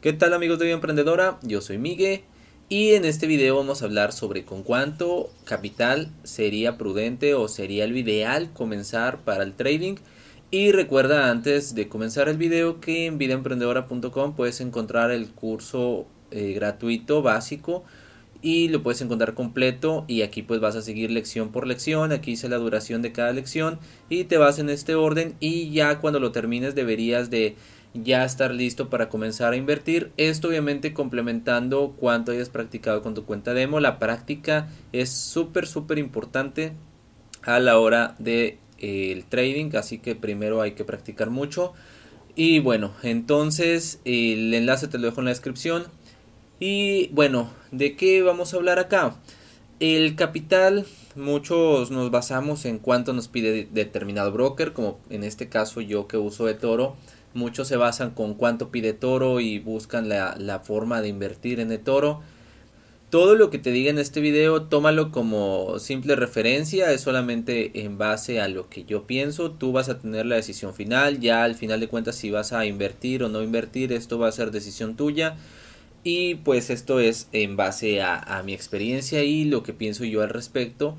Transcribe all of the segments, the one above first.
¿Qué tal amigos de Vida Emprendedora? Yo soy Miguel y en este video vamos a hablar sobre con cuánto capital sería prudente o sería lo ideal comenzar para el trading. Y recuerda antes de comenzar el video que en vidaemprendedora.com puedes encontrar el curso eh, gratuito básico y lo puedes encontrar completo y aquí pues vas a seguir lección por lección, aquí dice la duración de cada lección y te vas en este orden y ya cuando lo termines deberías de ya estar listo para comenzar a invertir. Esto obviamente complementando cuánto hayas practicado con tu cuenta demo. La práctica es súper, súper importante a la hora de eh, trading, así que primero hay que practicar mucho. Y bueno, entonces el enlace te lo dejo en la descripción. Y bueno, ¿de qué vamos a hablar acá? El capital, muchos nos basamos en cuánto nos pide determinado broker, como en este caso yo que uso de Toro Muchos se basan con cuánto pide Toro y buscan la, la forma de invertir en el Toro. Todo lo que te diga en este video, tómalo como simple referencia, es solamente en base a lo que yo pienso, tú vas a tener la decisión final, ya al final de cuentas si vas a invertir o no invertir, esto va a ser decisión tuya y pues esto es en base a, a mi experiencia y lo que pienso yo al respecto.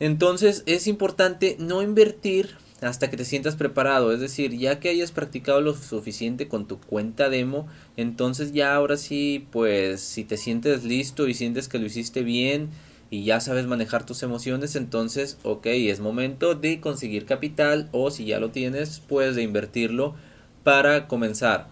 Entonces es importante no invertir hasta que te sientas preparado. Es decir, ya que hayas practicado lo suficiente con tu cuenta demo, entonces ya ahora sí, pues si te sientes listo y sientes que lo hiciste bien y ya sabes manejar tus emociones, entonces, ok, es momento de conseguir capital o si ya lo tienes, pues de invertirlo para comenzar.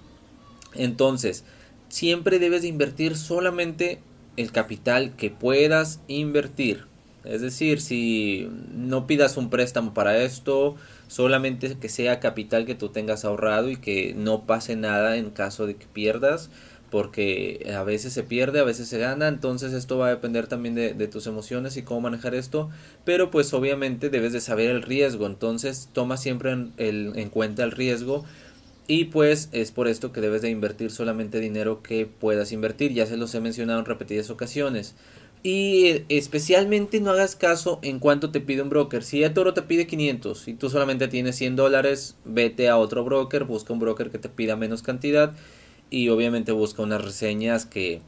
Entonces, siempre debes de invertir solamente el capital que puedas invertir. Es decir, si no pidas un préstamo para esto, solamente que sea capital que tú tengas ahorrado y que no pase nada en caso de que pierdas, porque a veces se pierde, a veces se gana, entonces esto va a depender también de, tus emociones y cómo manejar esto, pero pues obviamente debes de saber el riesgo, entonces toma siempre en, en cuenta el riesgo. Y pues es por esto que debes de invertir solamente dinero que puedas invertir, ya se los he mencionado en repetidas ocasiones. Y especialmente no hagas caso en cuánto te pide un broker. Si el toro te pide 500 y tú solamente tienes 100 dólares, vete a otro broker, busca un broker que te pida menos cantidad y obviamente busca unas reseñas que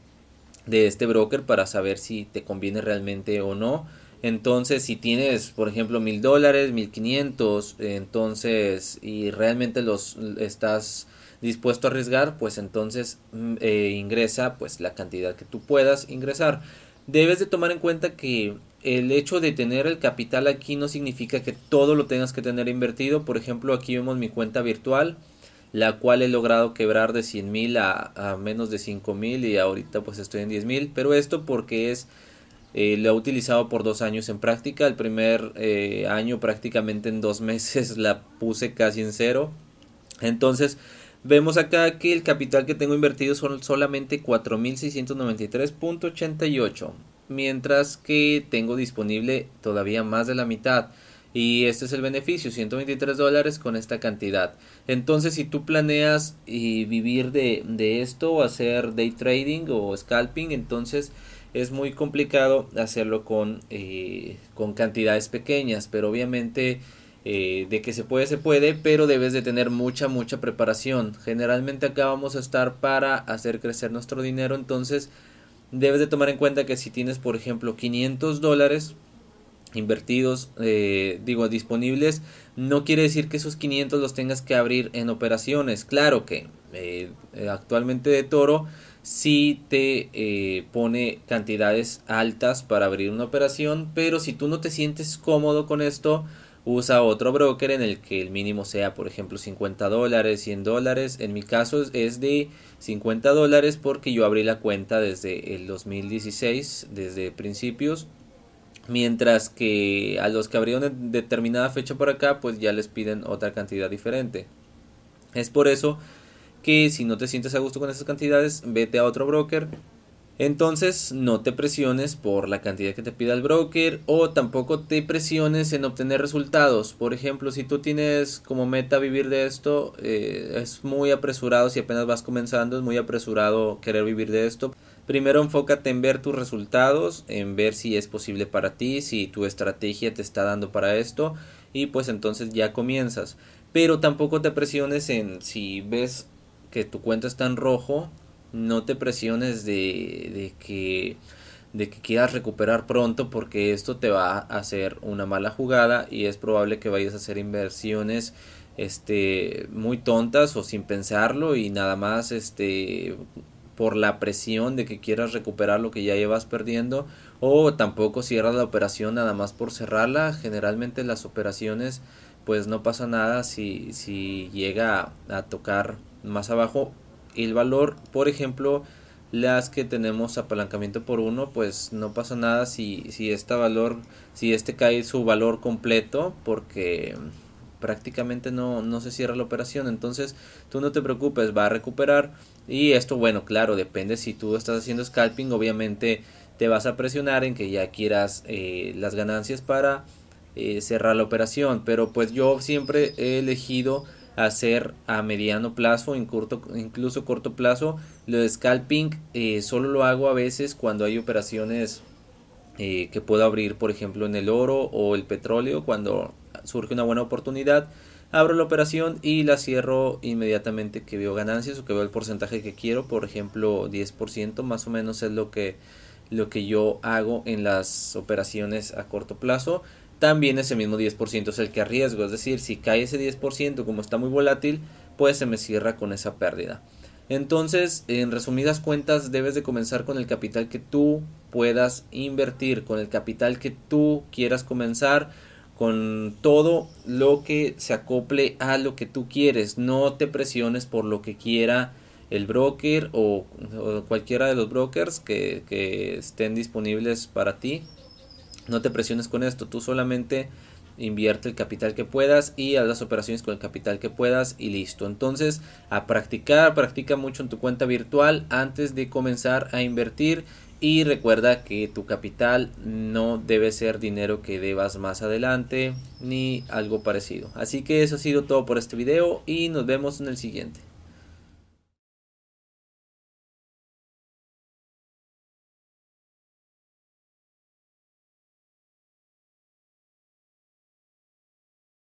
de este broker para saber si te conviene realmente o no. Entonces, si tienes, por ejemplo, mil dólares, mil quinientos, entonces, y realmente los estás dispuesto a arriesgar, pues entonces mm, eh, ingresa pues la cantidad que tú puedas ingresar debes de tomar en cuenta que el hecho de tener el capital aquí no significa que todo lo tengas que tener invertido. Por ejemplo, aquí vemos mi cuenta virtual, la cual he logrado quebrar de 100 mil a, menos de 5 mil y ahorita pues estoy en 10 mil. Pero esto porque es, eh, lo he utilizado por dos años en práctica. El primer eh, año prácticamente en dos meses la puse casi en cero. Entonces, Vemos acá que el capital que tengo invertido son solamente 4.693.88, mientras que tengo disponible todavía más de la mitad. Y este es el beneficio, 123 dólares con esta cantidad. Entonces, si tú planeas y vivir de, de esto o hacer day trading o scalping, entonces es muy complicado hacerlo con, eh, con cantidades pequeñas. Pero obviamente eh, de que se puede, se puede, pero debes de tener mucha, mucha preparación. Generalmente acá vamos a estar para hacer crecer nuestro dinero, entonces debes de tomar en cuenta que si tienes, por ejemplo, 500 dólares invertidos, eh, digo, disponibles, no quiere decir que esos 500 los tengas que abrir en operaciones. Claro que eh, actualmente de Toro si te pone cantidades altas para abrir una operación, pero si tú no te sientes cómodo con esto, usa otro broker en el que el mínimo sea por ejemplo 50 dólares 100 dólares. En mi caso es de 50 dólares porque yo abrí la cuenta desde el 2016 desde principios. Mientras que a los que abrieron en determinada fecha por acá pues ya les piden otra cantidad diferente. Es por eso que si no te sientes a gusto con esas cantidades vete a otro broker entonces no te presiones por la cantidad que te pida el broker o tampoco te presiones en obtener resultados. Por ejemplo, si tú tienes como meta vivir de esto, eh, es muy apresurado si apenas vas comenzando, es muy apresurado querer vivir de esto. Primero enfócate en ver tus resultados, en ver si es posible para ti, si tu estrategia te está dando para esto y pues entonces ya comienzas. Pero tampoco te presiones en si ves que tu cuenta está en rojo no te presiones de, de que de que quieras recuperar pronto porque esto te va a hacer una mala jugada y es probable que vayas a hacer inversiones este muy tontas o sin pensarlo y nada más este por la presión de que quieras recuperar lo que ya llevas perdiendo o tampoco cierras la operación nada más por cerrarla. Generalmente las operaciones pues no pasa nada si, si llega a, tocar más abajo el valor por ejemplo las que tenemos apalancamiento por uno pues no pasa nada si, si este valor si este cae su valor completo porque prácticamente no, no se cierra la operación. Entonces tú no te preocupes va a recuperar. Y esto bueno claro depende si tú estás haciendo scalping obviamente te vas a presionar en que ya quieras eh, las ganancias para eh, cerrar la operación. Pero pues yo siempre he elegido hacer a mediano plazo, en corto, incluso corto plazo. Lo de scalping eh, solo lo hago a veces cuando hay operaciones eh, que puedo abrir, por ejemplo, en el oro o el petróleo, cuando surge una buena oportunidad. Abro la operación y la cierro inmediatamente que veo ganancias o que veo el porcentaje que quiero, por ejemplo 10% más o menos es lo que, lo que yo hago en las operaciones a corto plazo también ese mismo 10% es el que arriesgo. Es decir, si cae ese 10% como está muy volátil, pues se me cierra con esa pérdida. Entonces, en resumidas cuentas, debes de comenzar con el capital que tú puedas invertir, con el capital que tú quieras comenzar, con todo lo que se acople a lo que tú quieres. No te presiones por lo que quiera el broker o, cualquiera de los brokers que, que estén disponibles para ti. No te presiones con esto, tú solamente invierte el capital que puedas y haz las operaciones con el capital que puedas y listo. Entonces, a practicar, practica mucho en tu cuenta virtual antes de comenzar a invertir y recuerda que tu capital no debe ser dinero que debas más adelante ni algo parecido. Así que eso ha sido todo por este video y nos vemos en el siguiente.